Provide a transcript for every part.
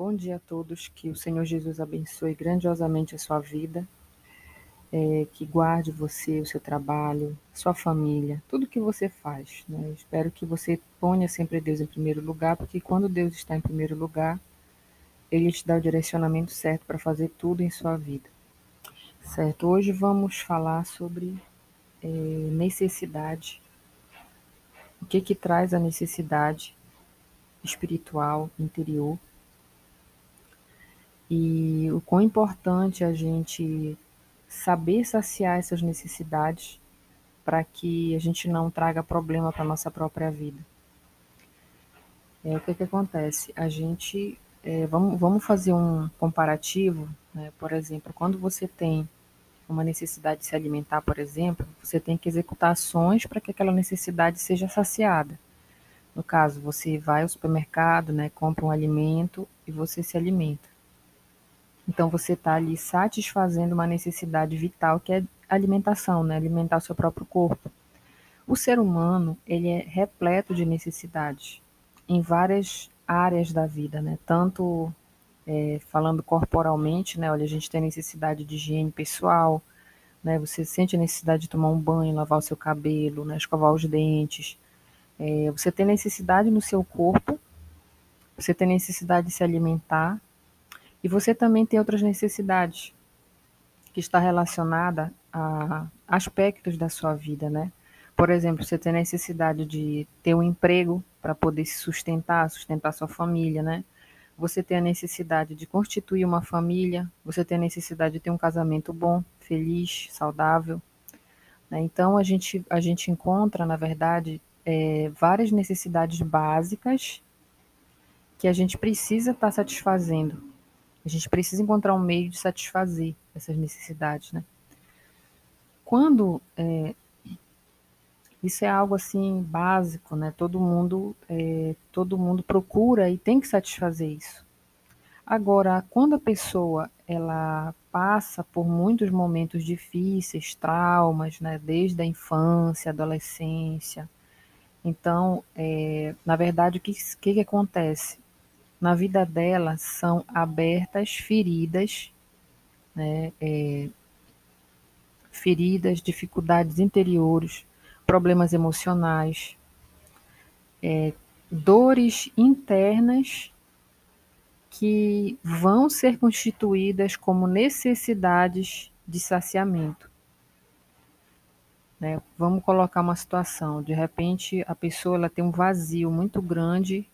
Bom dia a todos, que o Senhor Jesus abençoe grandiosamente a sua vida, é, que guarde você, o seu trabalho, sua família, tudo que você faz. Né? Espero que você ponha sempre Deus em primeiro lugar, porque quando Deus está em primeiro lugar, Ele te dá o direcionamento certo para fazer tudo em sua vida. Certo? Hoje vamos falar sobre é, necessidade. O que que traz a necessidade espiritual interior? E o quão importante a gente saber saciar essas necessidades para que a gente não traga problema para a nossa própria vida. É, o que, que acontece? A gente, é, vamos, vamos fazer um comparativo, né? por exemplo, quando você tem uma necessidade de se alimentar, por exemplo, você tem que executar ações para que aquela necessidade seja saciada. No caso, você vai ao supermercado, né, compra um alimento e você se alimenta. Então você está ali satisfazendo uma necessidade vital que é alimentação, né? Alimentar o seu próprio corpo. O ser humano ele é repleto de necessidades em várias áreas da vida, né? Tanto é, falando corporalmente, né? Olha, a gente tem necessidade de higiene pessoal, né? Você sente a necessidade de tomar um banho, lavar o seu cabelo, né? Escovar os dentes. É, você tem necessidade no seu corpo, você tem necessidade de se alimentar, e você também tem outras necessidades que está relacionada a aspectos da sua vida, né? Por exemplo, você tem necessidade de ter um emprego para poder se sustentar, sustentar sua família, né? Você tem a necessidade de constituir uma família, você tem a necessidade de ter um casamento bom, feliz, saudável. Né? Então, a gente, a gente encontra, na verdade, é, várias necessidades básicas que a gente precisa estar tá satisfazendo a gente precisa encontrar um meio de satisfazer essas necessidades, né? Quando é, isso é algo assim básico, né? Todo mundo, é, todo mundo procura e tem que satisfazer isso. Agora, quando a pessoa ela passa por muitos momentos difíceis, traumas, né? Desde a infância, adolescência, então, é, na verdade, o que, que, que acontece? Na vida dela são abertas feridas, né, é, feridas, dificuldades interiores, problemas emocionais, é, dores internas que vão ser constituídas como necessidades de saciamento. Né? Vamos colocar uma situação, de repente a pessoa ela tem um vazio muito grande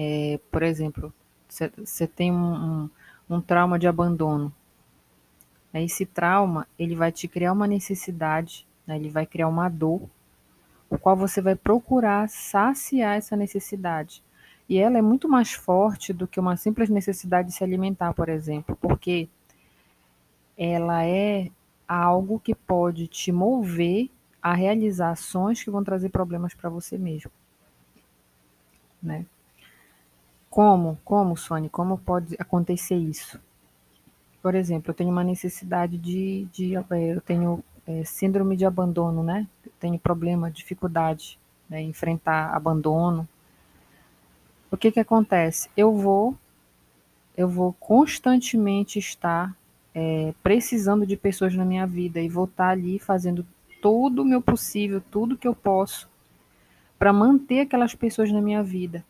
é, por exemplo, você tem um, um, um trauma de abandono. Esse trauma, ele vai te criar uma necessidade, né? ele vai criar uma dor, o qual você vai procurar saciar essa necessidade. E ela é muito mais forte do que uma simples necessidade de se alimentar, por exemplo, porque ela é algo que pode te mover a realizar ações que vão trazer problemas para você mesmo, né? Como? Como, Sônia? Como pode acontecer isso? Por exemplo, eu tenho uma necessidade de, de eh, eu tenho é, síndrome de abandono, né? Eu tenho problema, dificuldade né, em enfrentar abandono. O que que acontece? Eu vou, eu vou constantemente estar é, precisando de pessoas na minha vida e vou estar ali fazendo todo o meu possível, tudo que eu posso para manter aquelas pessoas na minha vida.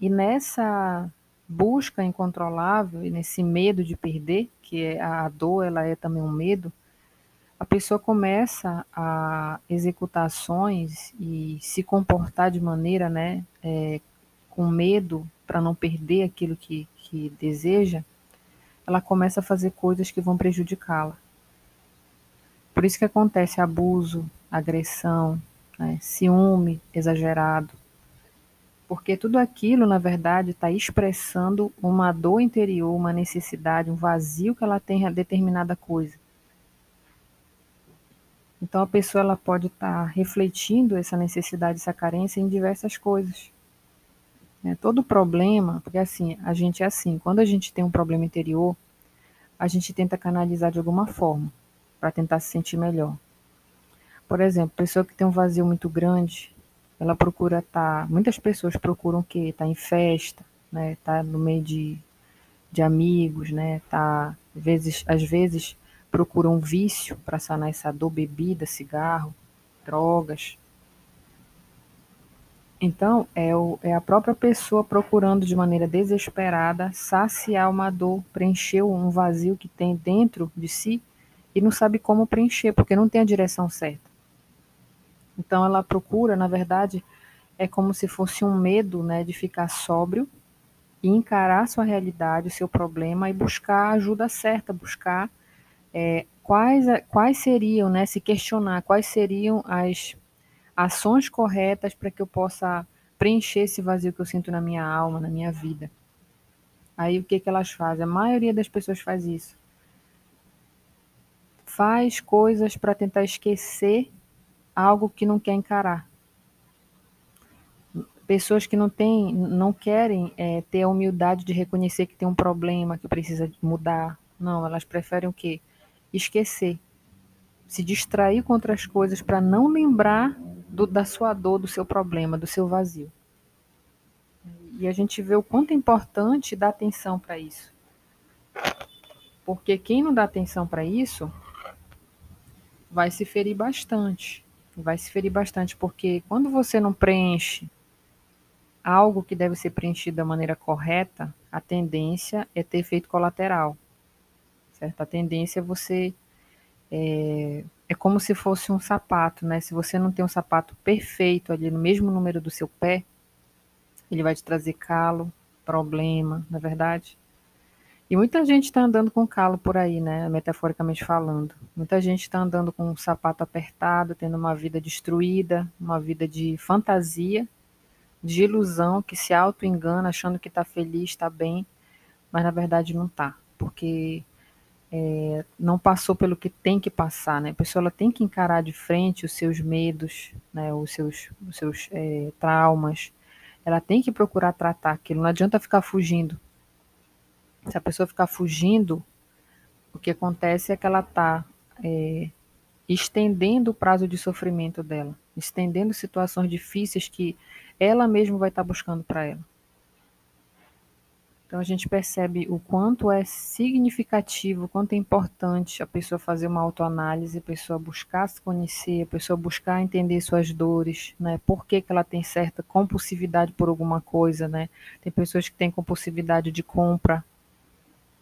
E nessa busca incontrolável e nesse medo de perder, que é a dor, ela é também um medo, a pessoa começa a executar ações e se comportar de maneira, né, é, com medo para não perder aquilo que, que deseja, ela começa a fazer coisas que vão prejudicá-la. Por isso que acontece abuso, agressão, né, ciúme exagerado, porque tudo aquilo, na verdade, está expressando uma dor interior, uma necessidade, um vazio que ela tem a determinada coisa. Então a pessoa ela pode estar tá refletindo essa necessidade, essa carência em diversas coisas. É, todo problema, porque assim, a gente é assim, quando a gente tem um problema interior, a gente tenta canalizar de alguma forma, para tentar se sentir melhor. Por exemplo, pessoa que tem um vazio muito grande, ela procura estar. Tá, muitas pessoas procuram o quê? Estar tá em festa, né? Tá no meio de, de amigos, né? Tá às vezes, às vezes procura um vício para sanar essa dor, bebida, cigarro, drogas. Então, é, o, é a própria pessoa procurando de maneira desesperada saciar uma dor, preencher um vazio que tem dentro de si e não sabe como preencher, porque não tem a direção certa. Então, ela procura, na verdade, é como se fosse um medo né, de ficar sóbrio e encarar sua realidade, o seu problema e buscar a ajuda certa, buscar é, quais, quais seriam, né, se questionar quais seriam as ações corretas para que eu possa preencher esse vazio que eu sinto na minha alma, na minha vida. Aí o que, que elas fazem? A maioria das pessoas faz isso. Faz coisas para tentar esquecer algo que não quer encarar. Pessoas que não têm, não querem é, ter a humildade de reconhecer que tem um problema que precisa mudar. Não, elas preferem o quê? Esquecer. Se distrair com outras coisas para não lembrar do, da sua dor, do seu problema, do seu vazio. E a gente vê o quanto é importante dar atenção para isso. Porque quem não dá atenção para isso vai se ferir bastante. Vai se ferir bastante, porque quando você não preenche algo que deve ser preenchido da maneira correta, a tendência é ter efeito colateral. Certo? A tendência é você é, é como se fosse um sapato, né? Se você não tem um sapato perfeito ali no mesmo número do seu pé, ele vai te trazer calo, problema, na é verdade. E muita gente está andando com calo por aí, né? Metaforicamente falando. Muita gente está andando com um sapato apertado, tendo uma vida destruída, uma vida de fantasia, de ilusão, que se auto-engana achando que está feliz, está bem, mas na verdade não está. Porque é, não passou pelo que tem que passar, né? A pessoa ela tem que encarar de frente os seus medos, né? Os seus, os seus é, traumas. Ela tem que procurar tratar aquilo. Não adianta ficar fugindo. Se a pessoa ficar fugindo, o que acontece é que ela está é, estendendo o prazo de sofrimento dela, estendendo situações difíceis que ela mesma vai estar tá buscando para ela. Então a gente percebe o quanto é significativo, quanto é importante a pessoa fazer uma autoanálise, a pessoa buscar se conhecer, a pessoa buscar entender suas dores, né? Por que, que ela tem certa compulsividade por alguma coisa, né? Tem pessoas que têm compulsividade de compra,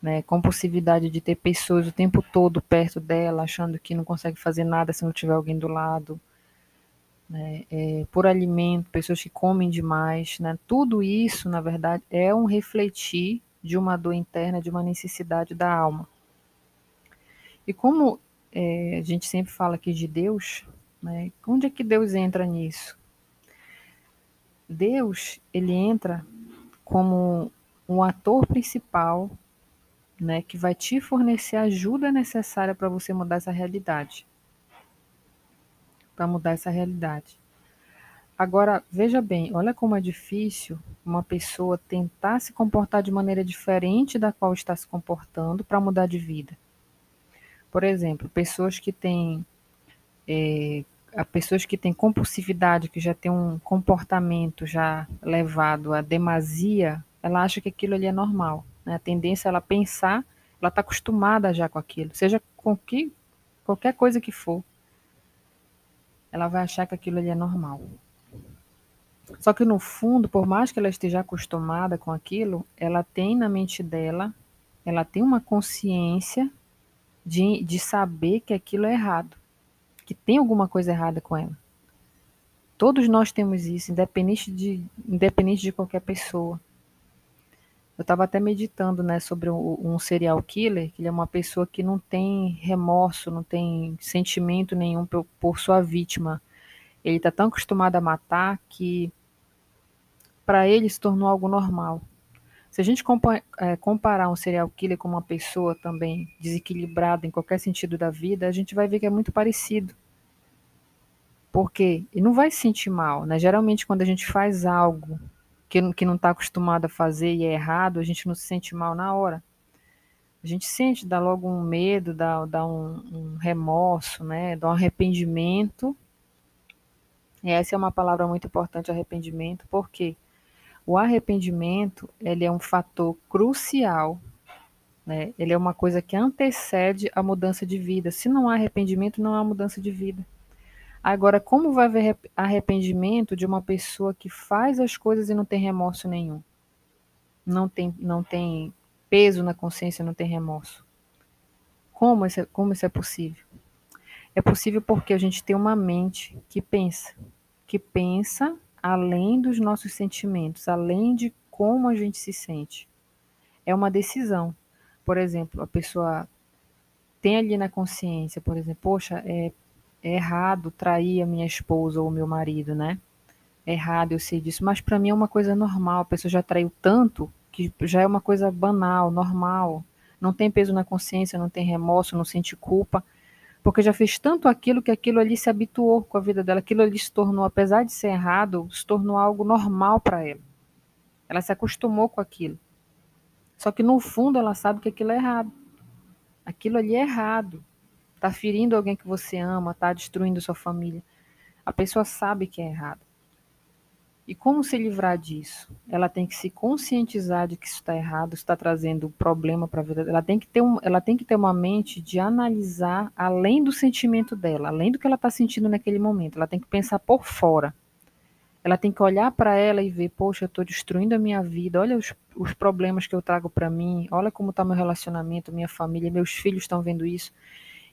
né? Compulsividade de ter pessoas o tempo todo perto dela, achando que não consegue fazer nada se não tiver alguém do lado né, é, por alimento, pessoas que comem demais, né, tudo isso, na verdade, é um refletir de uma dor interna, de uma necessidade da alma. E como é, a gente sempre fala aqui de Deus, né, onde é que Deus entra nisso? Deus, ele entra como um ator principal, né, que vai te fornecer a ajuda necessária para você mudar essa realidade para mudar essa realidade. Agora, veja bem, olha como é difícil uma pessoa tentar se comportar de maneira diferente da qual está se comportando para mudar de vida. Por exemplo, pessoas que têm é, pessoas que têm compulsividade, que já têm um comportamento já levado à demasia, ela acha que aquilo ali é normal. Né? A tendência é ela pensar, ela está acostumada já com aquilo, seja com que qualquer coisa que for ela vai achar que aquilo ali é normal. Só que no fundo, por mais que ela esteja acostumada com aquilo, ela tem na mente dela, ela tem uma consciência de, de saber que aquilo é errado, que tem alguma coisa errada com ela. Todos nós temos isso, independente de, independente de qualquer pessoa. Eu estava até meditando né, sobre um, serial killer, que ele é uma pessoa que não tem remorso, não tem sentimento nenhum por, por sua vítima. Ele está tão acostumado a matar que para ele se tornou algo normal. Se a gente é, comparar um serial killer com uma pessoa também desequilibrada em qualquer sentido da vida, a gente vai ver que é muito parecido. Porque ele não vai se sentir mal, né? Geralmente quando a gente faz algo que, que não está acostumado a fazer e é errado, a gente não se sente mal na hora. A gente sente, dá logo um medo, dá, dá um, um remorso, né? dá um arrependimento. E essa é uma palavra muito importante, arrependimento, por quê? O arrependimento, ele é um fator crucial, né? Ele é uma coisa que antecede a mudança de vida. Se não há arrependimento, não há mudança de vida. Agora, como vai haver arrependimento de uma pessoa que faz as coisas e não tem remorso nenhum? Não tem, não tem peso na consciência, não tem remorso. Como isso, é, como isso é possível? É possível porque a gente tem uma mente que pensa, que pensa além dos nossos sentimentos, além de como a gente se sente. É uma decisão. Por exemplo, a pessoa tem ali na consciência, por exemplo, poxa, é, é errado trair a minha esposa ou meu marido, né? É errado, eu sei disso, mas para mim é uma coisa normal. A pessoa já traiu tanto que já é uma coisa banal, normal. Não tem peso na consciência, não tem remorso, não sente culpa porque já fez tanto aquilo que aquilo ali se habituou com a vida dela, aquilo ali se tornou, apesar de ser errado, se tornou algo normal para ela. Ela se acostumou com aquilo. Só que no fundo ela sabe que aquilo é errado. Aquilo ali é errado. Está ferindo alguém que você ama, está destruindo sua família. A pessoa sabe que é errado. E como se livrar disso? Ela tem que se conscientizar de que isso está errado, está trazendo problema para a vida dela. Ela tem, que ter um, ela tem que ter uma mente de analisar além do sentimento dela, além do que ela está sentindo naquele momento. Ela tem que pensar por fora. Ela tem que olhar para ela e ver: poxa, eu estou destruindo a minha vida, olha os, os problemas que eu trago para mim, olha como está meu relacionamento, minha família, meus filhos estão vendo isso.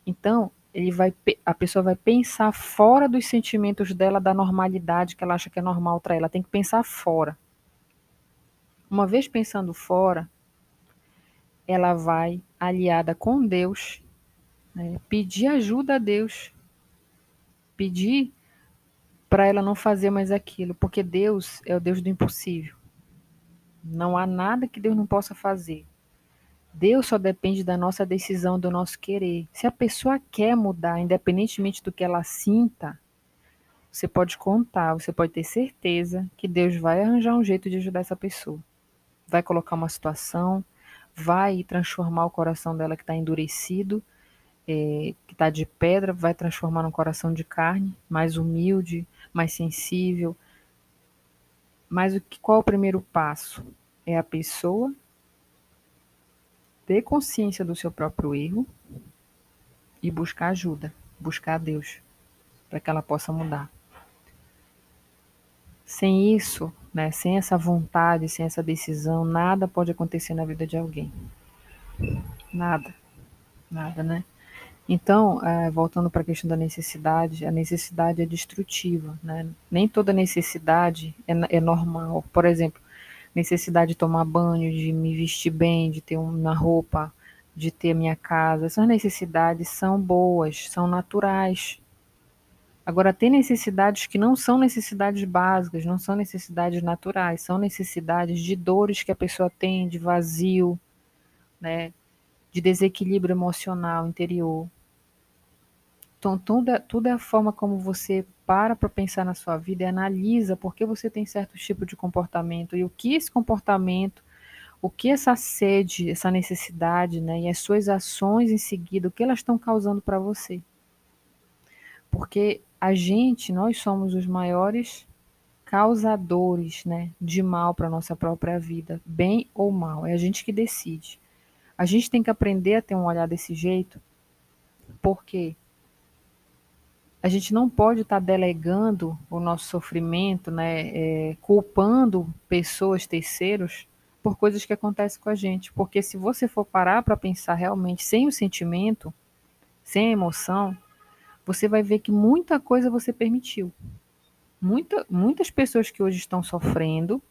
Então, ele vai, a pessoa vai pensar fora dos sentimentos dela, da normalidade que ela acha que é normal para ela. Tem que pensar fora. Uma vez pensando fora, ela vai aliada com Deus, né, pedir ajuda a Deus, pedir para ela não fazer mais aquilo, porque Deus é o Deus do impossível. Não há nada que Deus não possa fazer. Deus só depende da nossa decisão, do nosso querer. Se a pessoa quer mudar, independentemente do que ela sinta, você pode contar, você pode ter certeza que Deus vai arranjar um jeito de ajudar essa pessoa. Vai colocar uma situação, vai transformar o coração dela que está endurecido, é, que está de pedra, vai transformar num coração de carne, mais humilde, mais sensível. Mas o que, qual é o primeiro passo? É a pessoa ter consciência do seu próprio erro e buscar ajuda, buscar Deus, para que ela possa mudar. Sem isso, né, sem essa vontade, sem essa decisão, nada pode acontecer na vida de alguém. Nada. Nada, né? Então, é, voltando para a questão da necessidade, a necessidade é destrutiva, né? Nem toda necessidade é, é normal. Por exemplo, necessidade de tomar banho, de me vestir bem, de ter uma roupa, de ter minha casa. Essas necessidades são boas, são naturais. Agora, tem necessidades que não são necessidades básicas, não são necessidades naturais, são necessidades de dores que a pessoa tem, de vazio, né, de desequilíbrio emocional interior. Então, tudo é, tudo é a forma como você para para pensar na sua vida e analisa por que você tem certo tipo de comportamento e o que esse comportamento, o que essa sede, essa necessidade, né, e as suas ações em seguida, o que elas estão causando para você. Porque a gente, nós somos os maiores causadores, né, de mal para nossa própria vida, bem ou mal, é a gente que decide. A gente tem que aprender a ter um olhar desse jeito, porque a gente não pode estar tá delegando o nosso sofrimento, né, é, culpando pessoas, terceiros, por coisas que acontecem com a gente. Porque se você for parar para pensar realmente sem o sentimento, sem a emoção, você vai ver que muita coisa você permitiu. Muita, muitas pessoas que hoje estão sofrendo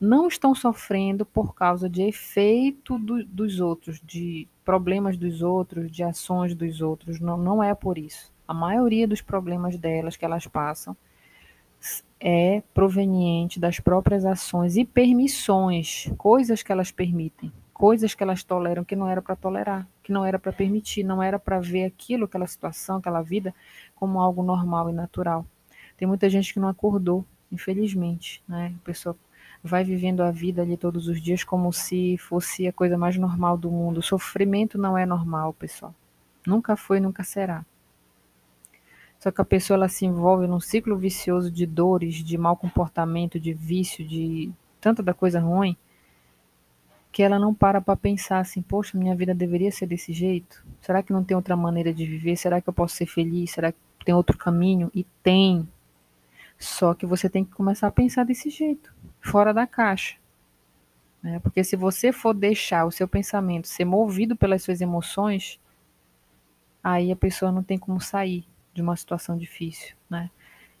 não estão sofrendo por causa de efeito do, dos outros, de problemas dos outros, de ações dos outros. Não, não é por isso a maioria dos problemas delas que elas passam é proveniente das próprias ações e permissões, coisas que elas permitem, coisas que elas toleram que não era para tolerar, que não era para permitir, não era para ver aquilo, aquela situação, aquela vida como algo normal e natural. Tem muita gente que não acordou, infelizmente, né? A pessoa vai vivendo a vida ali todos os dias como se fosse a coisa mais normal do mundo. O sofrimento não é normal, pessoal. Nunca foi, nunca será. Só que a pessoa ela se envolve num ciclo vicioso de dores, de mau comportamento, de vício, de tanta da coisa ruim, que ela não para para pensar assim, poxa, minha vida deveria ser desse jeito? Será que não tem outra maneira de viver? Será que eu posso ser feliz? Será que tem outro caminho? E tem. Só que você tem que começar a pensar desse jeito, fora da caixa. Né? Porque se você for deixar o seu pensamento ser movido pelas suas emoções, aí a pessoa não tem como sair de uma situação difícil. Né?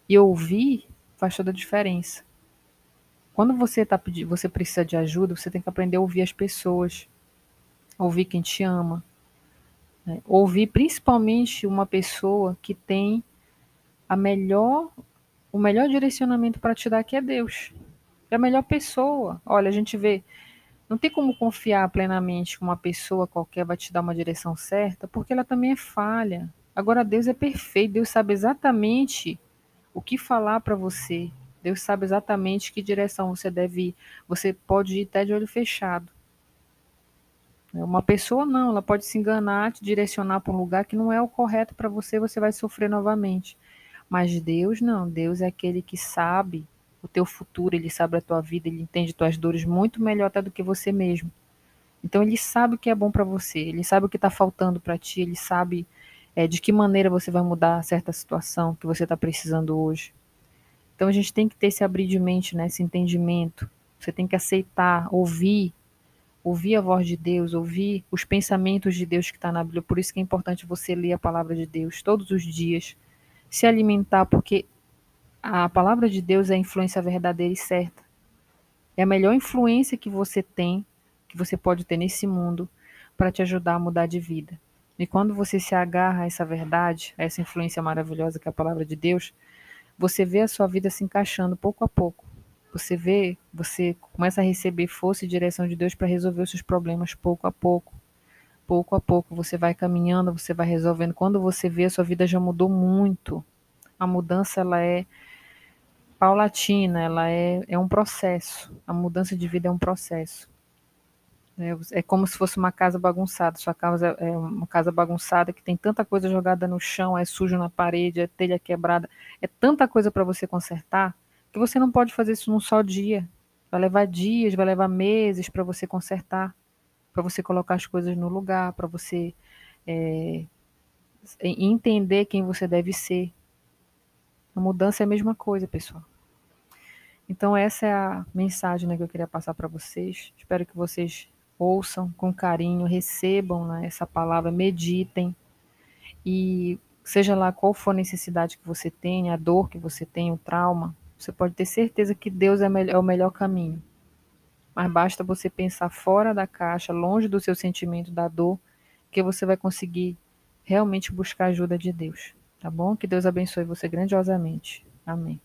E ouvir faz toda a diferença. Quando você, tá, você precisa de ajuda, você tem que aprender a ouvir as pessoas, ouvir quem te ama, né? ouvir principalmente uma pessoa que tem a melhor, o melhor direcionamento para te dar, que é Deus. É a melhor pessoa. Olha, a gente vê, não tem como confiar plenamente que uma pessoa qualquer vai te dar uma direção certa, porque ela também é falha. Agora Deus é perfeito, Deus sabe exatamente o que falar para você, Deus sabe exatamente que direção você deve ir. Você pode ir até de olho fechado. Uma pessoa não, ela pode se enganar, te direcionar para um lugar que não é o correto para você, você vai sofrer novamente. Mas Deus não, Deus é aquele que sabe o teu futuro, ele sabe a tua vida, ele entende tuas dores muito melhor até do que você mesmo. Então ele sabe o que é bom para você, ele sabe o que está faltando para ti, ele sabe é, de que maneira você vai mudar certa situação que você está precisando hoje. Então a gente tem que ter esse abrir de mente, né, esse entendimento. Você tem que aceitar, ouvir, ouvir a voz de Deus, ouvir os pensamentos de Deus que está na Bíblia. Por isso que é importante você ler a palavra de Deus todos os dias, se alimentar, porque a palavra de Deus é a influência verdadeira e certa. É a melhor influência que você tem, que você pode ter nesse mundo, para te ajudar a mudar de vida. E quando você se agarra a essa verdade, a essa influência maravilhosa que é a palavra de Deus, você vê a sua vida se encaixando pouco a pouco. Você vê, você começa a receber força e direção de Deus para resolver os seus problemas pouco a pouco. Pouco a pouco você vai caminhando, você vai resolvendo. Quando você vê, a sua vida já mudou muito. A mudança ela é paulatina, ela é, é um processo. A mudança de vida é um processo. É, é como se fosse uma casa bagunçada. Sua casa é uma casa bagunçada que tem tanta coisa jogada no chão, é sujo na parede, é telha quebrada, é tanta coisa para você consertar que você não pode fazer isso num só dia. Vai levar dias, vai levar meses para você consertar, para você colocar as coisas no lugar, para você é, entender quem você deve ser. A mudança é a mesma coisa, pessoal. Então essa é a mensagem né, que eu queria passar para vocês. Espero que vocês ouçam com carinho, recebam né, essa palavra, meditem e seja lá qual for a necessidade que você tenha, a dor que você tenha, o trauma, você pode ter certeza que Deus é, é o melhor caminho. Mas basta você pensar fora da caixa, longe do seu sentimento da dor, que você vai conseguir realmente buscar a ajuda de Deus. Tá bom? Que Deus abençoe você grandiosamente. Amém.